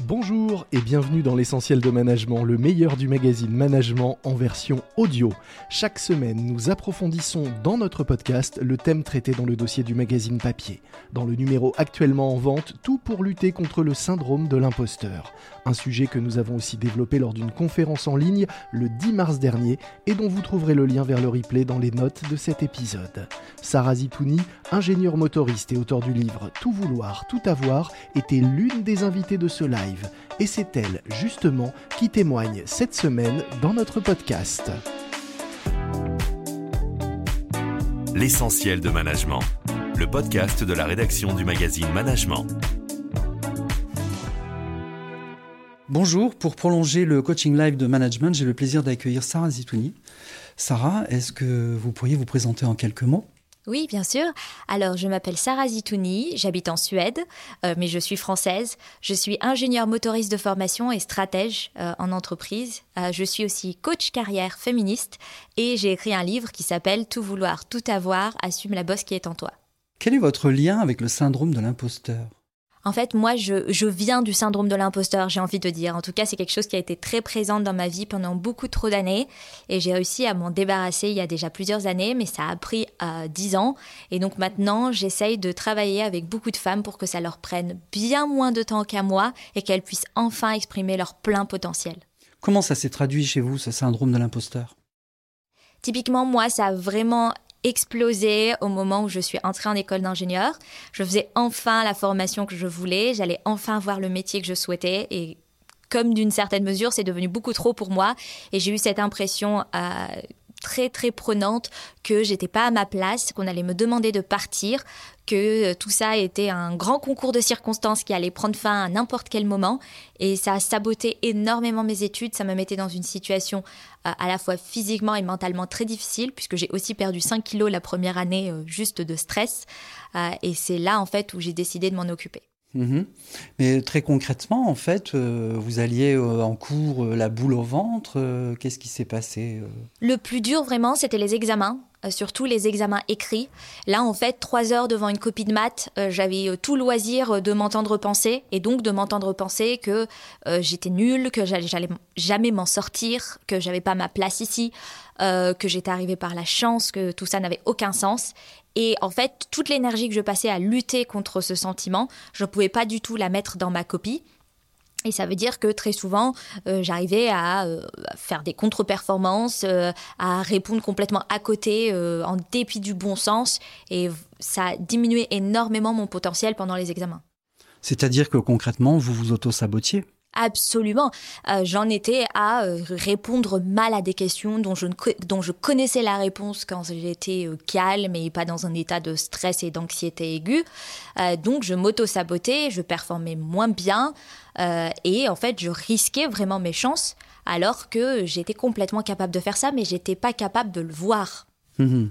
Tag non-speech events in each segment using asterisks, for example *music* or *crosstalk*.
Bonjour et bienvenue dans l'essentiel de management, le meilleur du magazine Management en version audio. Chaque semaine, nous approfondissons dans notre podcast le thème traité dans le dossier du magazine papier. Dans le numéro actuellement en vente, tout pour lutter contre le syndrome de l'imposteur. Un sujet que nous avons aussi développé lors d'une conférence en ligne le 10 mars dernier et dont vous trouverez le lien vers le replay dans les notes de cet épisode. Sarah Zitouni, ingénieure motoriste et auteur du livre Tout vouloir, tout avoir, était l'une des invitées de ce live et c'est elle, justement, qui témoigne cette semaine dans notre podcast. L'essentiel de management, le podcast de la rédaction du magazine Management. Bonjour, pour prolonger le coaching live de management, j'ai le plaisir d'accueillir Sarah Zitouni. Sarah, est-ce que vous pourriez vous présenter en quelques mots? Oui, bien sûr. Alors, je m'appelle Sarah Zitouni, j'habite en Suède, euh, mais je suis française. Je suis ingénieure motoriste de formation et stratège euh, en entreprise. Euh, je suis aussi coach carrière féministe et j'ai écrit un livre qui s'appelle Tout vouloir, tout avoir, assume la bosse qui est en toi. Quel est votre lien avec le syndrome de l'imposteur? En fait, moi, je, viens du syndrome de l'imposteur, j'ai envie de dire. En tout cas, c'est quelque chose qui a été très présent dans ma vie pendant beaucoup trop d'années. Et j'ai réussi à m'en débarrasser il y a déjà plusieurs années, mais ça a pris euh, dix ans. Et donc maintenant, j'essaye de travailler avec beaucoup de femmes pour que ça leur prenne bien moins de temps qu'à moi et qu'elles puissent enfin exprimer leur plein potentiel. Comment ça s'est traduit chez vous, ce syndrome de l'imposteur? Typiquement, moi, ça a vraiment explosé au moment où je suis entrée en école d'ingénieur. Je faisais enfin la formation que je voulais, j'allais enfin voir le métier que je souhaitais. Et comme d'une certaine mesure, c'est devenu beaucoup trop pour moi. Et j'ai eu cette impression euh, très très prenante que j'étais pas à ma place, qu'on allait me demander de partir, que euh, tout ça était un grand concours de circonstances qui allait prendre fin à n'importe quel moment. Et ça a saboté énormément mes études, ça me mettait dans une situation euh, à la fois physiquement et mentalement très difficile puisque j'ai aussi perdu 5 kilos la première année euh, juste de stress. Et c'est là en fait où j'ai décidé de m'en occuper. Mhm. Mais très concrètement, en fait, euh, vous alliez euh, en cours euh, la boule au ventre. Qu'est-ce qui s'est passé Le plus dur, vraiment, c'était les examens. Surtout les examens écrits. Là, en fait, trois heures devant une copie de maths, j'avais tout loisir de m'entendre penser, et donc de m'entendre penser que j'étais nulle, que j'allais jamais m'en sortir, que j'avais pas ma place ici, que j'étais arrivée par la chance, que tout ça n'avait aucun sens. Et en fait, toute l'énergie que je passais à lutter contre ce sentiment, je ne pouvais pas du tout la mettre dans ma copie. Et ça veut dire que très souvent, euh, j'arrivais à, euh, faire des contre-performances, euh, à répondre complètement à côté, en dépit du bon sens. Et ça a diminué énormément mon potentiel pendant les examens. C'est-à-dire que concrètement, vous vous auto-sabotiez? Absolument. Euh, j'en étais à euh, répondre mal à des questions dont je, connaissais la réponse quand j'étais euh, calme et pas dans un état de stress et d'anxiété aiguë. donc je m'auto-sabotais, je performais moins bien et en fait je risquais vraiment mes chances alors que j'étais complètement capable de faire ça mais j'étais pas capable de le voir. Mmh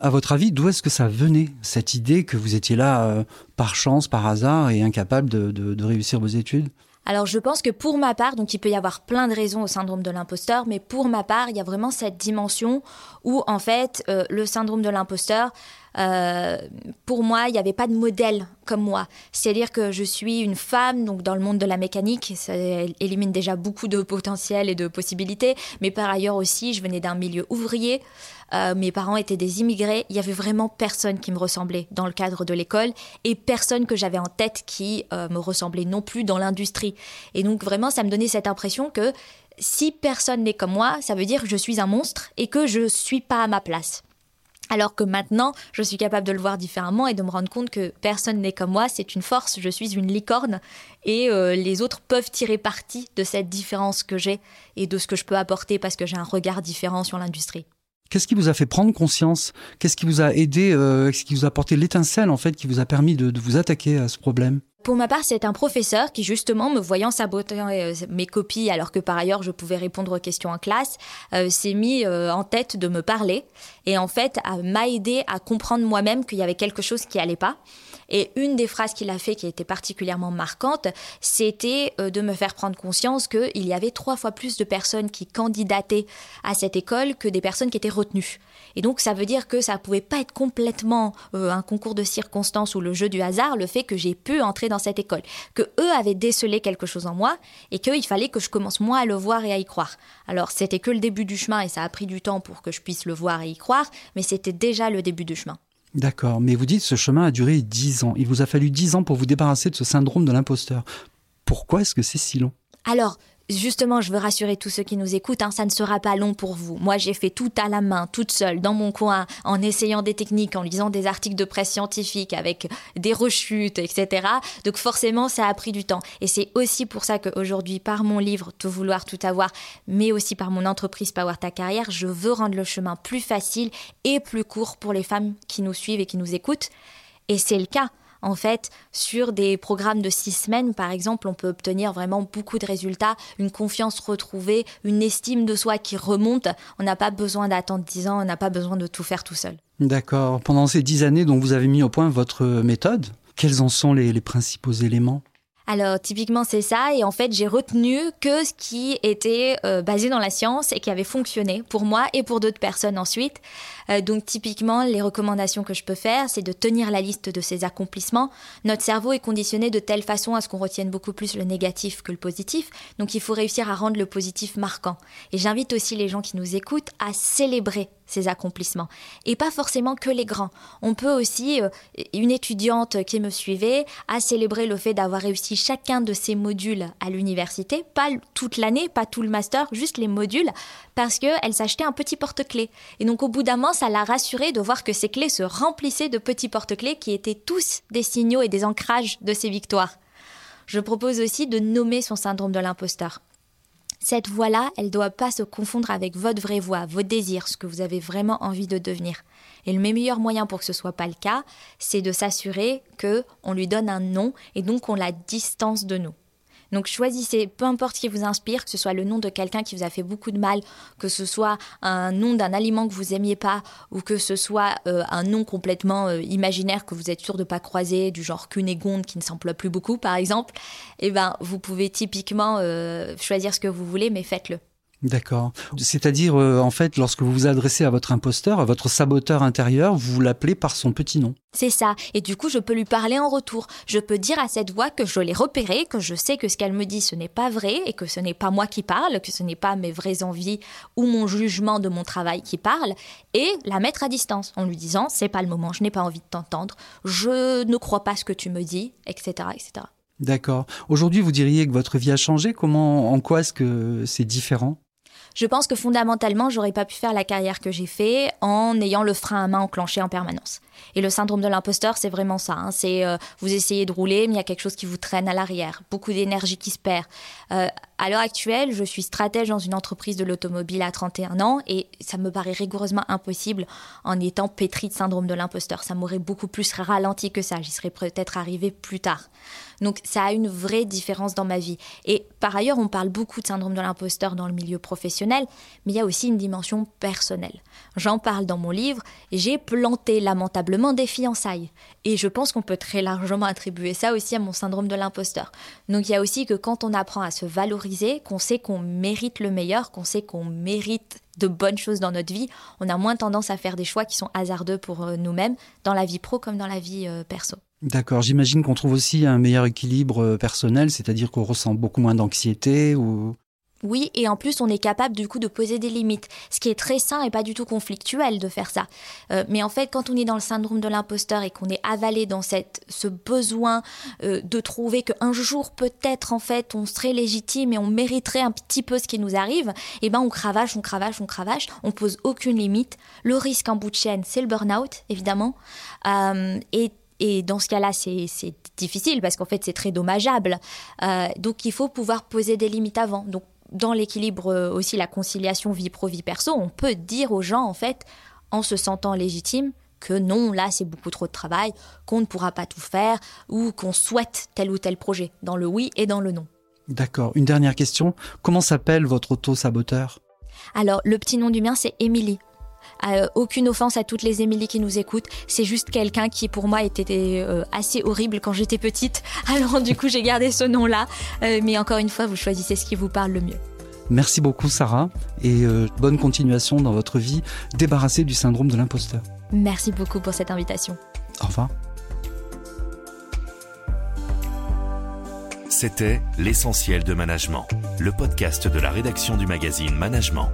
à votre avis, d'où est-ce que ça venait, cette idée que vous étiez là par chance, par hasard et incapable de réussir vos études? Alors je pense que pour ma part, donc il peut y avoir plein de raisons au syndrome de l'imposteur, mais pour ma part, il y a vraiment cette dimension où en fait euh, le syndrome de l'imposteur, euh, pour moi, il n'y avait pas de modèle comme moi. C'est-à-dire que je suis une femme, donc dans le monde de la mécanique, ça élimine déjà beaucoup de potentiel et de possibilités, mais par ailleurs aussi, je venais d'un milieu ouvrier. Euh, mes parents étaient des immigrés. Il y avait vraiment personne qui me ressemblait dans le cadre de l'école et personne que j'avais en tête qui euh, me ressemblait non plus dans l'industrie. Et donc vraiment, ça me donnait cette impression que si personne n'est comme moi, ça veut dire que je suis un monstre et que je suis pas à ma place. Alors que maintenant, je suis capable de le voir différemment et de me rendre compte que personne n'est comme moi, c'est une force, je suis une licorne et euh, les autres peuvent tirer parti de cette différence que j'ai et de ce que je peux apporter parce que j'ai un regard différent sur l'industrie. Qu'est-ce qui vous a fait prendre conscience? Qu'est-ce qui vous a aidé euh, Qu'est-ce qui vous a apporté l'étincelle en fait qui vous a permis de vous attaquer à ce problème? Pour ma part, c'est un professeur qui, justement, me voyant saboter euh, mes copies, alors que par ailleurs je pouvais répondre aux questions en classe, euh, s'est mis euh, en tête de me parler et en fait m'a aidé à comprendre moi-même qu'il y avait quelque chose qui allait pas. Et une des phrases qu'il a fait qui était particulièrement marquante, c'était de me faire prendre conscience qu'il y avait trois fois plus de personnes qui candidataient à cette école que des personnes qui étaient retenues. Et donc ça veut dire que ça pouvait pas être complètement un concours de circonstances ou le jeu du hasard, le fait que j'ai pu entrer dans dans cette école, que eux avaient décelé quelque chose en moi et qu'il fallait que je commence moi à le voir et à y croire. Alors c'était que le début du chemin et ça a pris du temps pour que je puisse le voir et y croire, mais c'était déjà le début du chemin. D'accord, mais vous dites ce chemin a duré dix ans. Il vous a fallu dix ans pour vous débarrasser de ce syndrome de l'imposteur. Pourquoi est-ce que c'est si long? Alors, Justement, je veux rassurer tous ceux qui nous écoutent, hein, ça ne sera pas long pour vous. Moi, j'ai fait tout à la main, toute seule, dans mon coin, en essayant des techniques, en lisant des articles de presse scientifique avec des rechutes, etc. Donc forcément, ça a pris du temps. Et c'est aussi pour ça qu'aujourd'hui, par mon livre Tout vouloir, tout avoir, mais aussi par mon entreprise Power Ta Carrière, je veux rendre le chemin plus facile et plus court pour les femmes qui nous suivent et qui nous écoutent. Et c'est le cas en fait, sur des programmes de six semaines, par exemple, on peut obtenir vraiment beaucoup de résultats, une confiance retrouvée, une estime de soi qui remonte. On n'a pas besoin d'attendre dix ans, on n'a pas besoin de tout faire tout seul. D'accord. Pendant ces dix années dont vous avez mis au point votre méthode, quels en sont les principaux éléments? Alors typiquement c'est ça et en fait j'ai retenu que ce qui était euh, basé dans la science et qui avait fonctionné pour moi et pour d'autres personnes ensuite. Euh, donc typiquement les recommandations que je peux faire c'est de tenir la liste de ses accomplissements. Notre cerveau est conditionné de telle façon à ce qu'on retienne beaucoup plus le négatif que le positif. Donc il faut réussir à rendre le positif marquant. Et j'invite aussi les gens qui nous écoutent à célébrer ses accomplissements. Et pas forcément que les grands. On peut aussi, euh, une étudiante qui me suivait a célébré le fait d'avoir réussi chacun de ses modules à l'université, pas toute l'année, pas tout le master, juste les modules, parce qu'elle s'achetait un petit porte-clés. Et donc au bout d'un moment, ça l'a rassurée de voir que ses clés se remplissaient de petits porte-clés qui étaient tous des signaux et des ancrages de ses victoires. Je propose aussi de nommer son syndrome de l'imposteur. Cette voix-là, elle ne doit pas se confondre avec votre vraie voix, vos désirs, ce que vous avez vraiment envie de devenir. Et le meilleur moyen pour que ce soit pas le cas, c'est de s'assurer que on lui donne un nom et donc on la distance de nous. Donc choisissez, peu importe qui vous inspire, que ce soit le nom de quelqu'un qui vous a fait beaucoup de mal, que ce soit un nom d'un aliment que vous aimiez pas, ou que ce soit euh, un nom complètement euh, imaginaire que vous êtes sûr de pas croiser, du genre Cunégonde qui ne s'emploie plus beaucoup par exemple, eh ben vous pouvez typiquement euh, choisir ce que vous voulez, mais faites-le. D'accord. C'est-à-dire, euh, en fait, lorsque vous vous adressez à votre imposteur, à votre saboteur intérieur, vous l'appelez par son petit nom. C'est ça. Et du coup, je peux lui parler en retour. Je peux dire à cette voix que je l'ai repérée, que je sais que ce qu'elle me dit, ce n'est pas vrai, et que ce n'est pas moi qui parle, que ce n'est pas mes vraies envies ou mon jugement de mon travail qui parle, et la mettre à distance en lui disant, c'est pas le moment, je n'ai pas envie de t'entendre, je ne crois pas ce que tu me dis, etc., etc. D'accord. Aujourd'hui, vous diriez que votre vie a changé. Comment, en quoi est-ce que c'est différent? Je pense que fondamentalement, j'aurais pas pu faire la carrière que j'ai fait en ayant le frein à main enclenché en permanence. Et le syndrome de l'imposteur, c'est vraiment ça. Hein. C'est euh, vous essayez de rouler, mais il y a quelque chose qui vous traîne à l'arrière, beaucoup d'énergie qui se perd. Euh, à l'heure actuelle, je suis stratège dans une entreprise de l'automobile à 31 ans et ça me paraît rigoureusement impossible en étant pétri de syndrome de l'imposteur. Ça m'aurait beaucoup plus ralenti que ça. J'y serais peut-être arrivé plus tard. Donc ça a une vraie différence dans ma vie. Et par ailleurs, on parle beaucoup de syndrome de l'imposteur dans le milieu professionnel, mais il y a aussi une dimension personnelle. J'en parle dans mon livre. J'ai planté lamentablement des fiançailles. Et je pense qu'on peut très largement attribuer ça aussi à mon syndrome de l'imposteur. Donc il y a aussi que quand on apprend à se valoriser, qu'on sait qu'on mérite le meilleur, qu'on sait qu'on mérite de bonnes choses dans notre vie, on a moins tendance à faire des choix qui sont hasardeux pour euh, nous-mêmes, dans la vie pro comme dans la vie euh, perso. D'accord, j'imagine qu'on trouve aussi un meilleur équilibre euh, personnel, c'est-à-dire qu'on ressent beaucoup moins d'anxiété ou oui, et en plus, on est capable du coup de poser des limites, ce qui est très sain et pas du tout conflictuel de faire ça. Euh, mais en fait, quand on est dans le syndrome de l'imposteur et qu'on est avalé dans cette, ce besoin euh, de trouver qu'un jour peut-être en fait on serait légitime et on mériterait un petit peu ce qui nous arrive, eh ben on cravache, on cravache, on cravache, on pose aucune limite. Le risque en bout de chaîne, c'est le burn-out évidemment. Euh, et et dans ce cas-là, c'est difficile parce qu'en fait, c'est très dommageable. donc, il faut pouvoir poser des limites avant. Donc, dans l'équilibre euh, aussi, la conciliation vie pro, vie perso, on peut dire aux gens, en fait, en se sentant légitime, que non, là, c'est beaucoup trop de travail, qu'on ne pourra pas tout faire, ou qu'on souhaite tel ou tel projet, dans le oui et dans le non. D'accord. Une dernière question. Comment s'appelle votre auto-saboteur? Alors, le petit nom du mien, c'est Émilie. Euh, aucune offense à toutes les Émilie qui nous écoutent. C'est juste quelqu'un qui, pour moi, était euh, assez horrible quand j'étais petite. *laughs* Alors, du coup, j'ai gardé ce nom-là. Euh, mais encore une fois, vous choisissez ce qui vous parle le mieux. Merci beaucoup, Sarah, et bonne continuation dans votre vie, débarrassée du syndrome de l'imposteur. Merci beaucoup pour cette invitation. Au revoir. C'était L'essentiel de management, le podcast de la rédaction du magazine Management.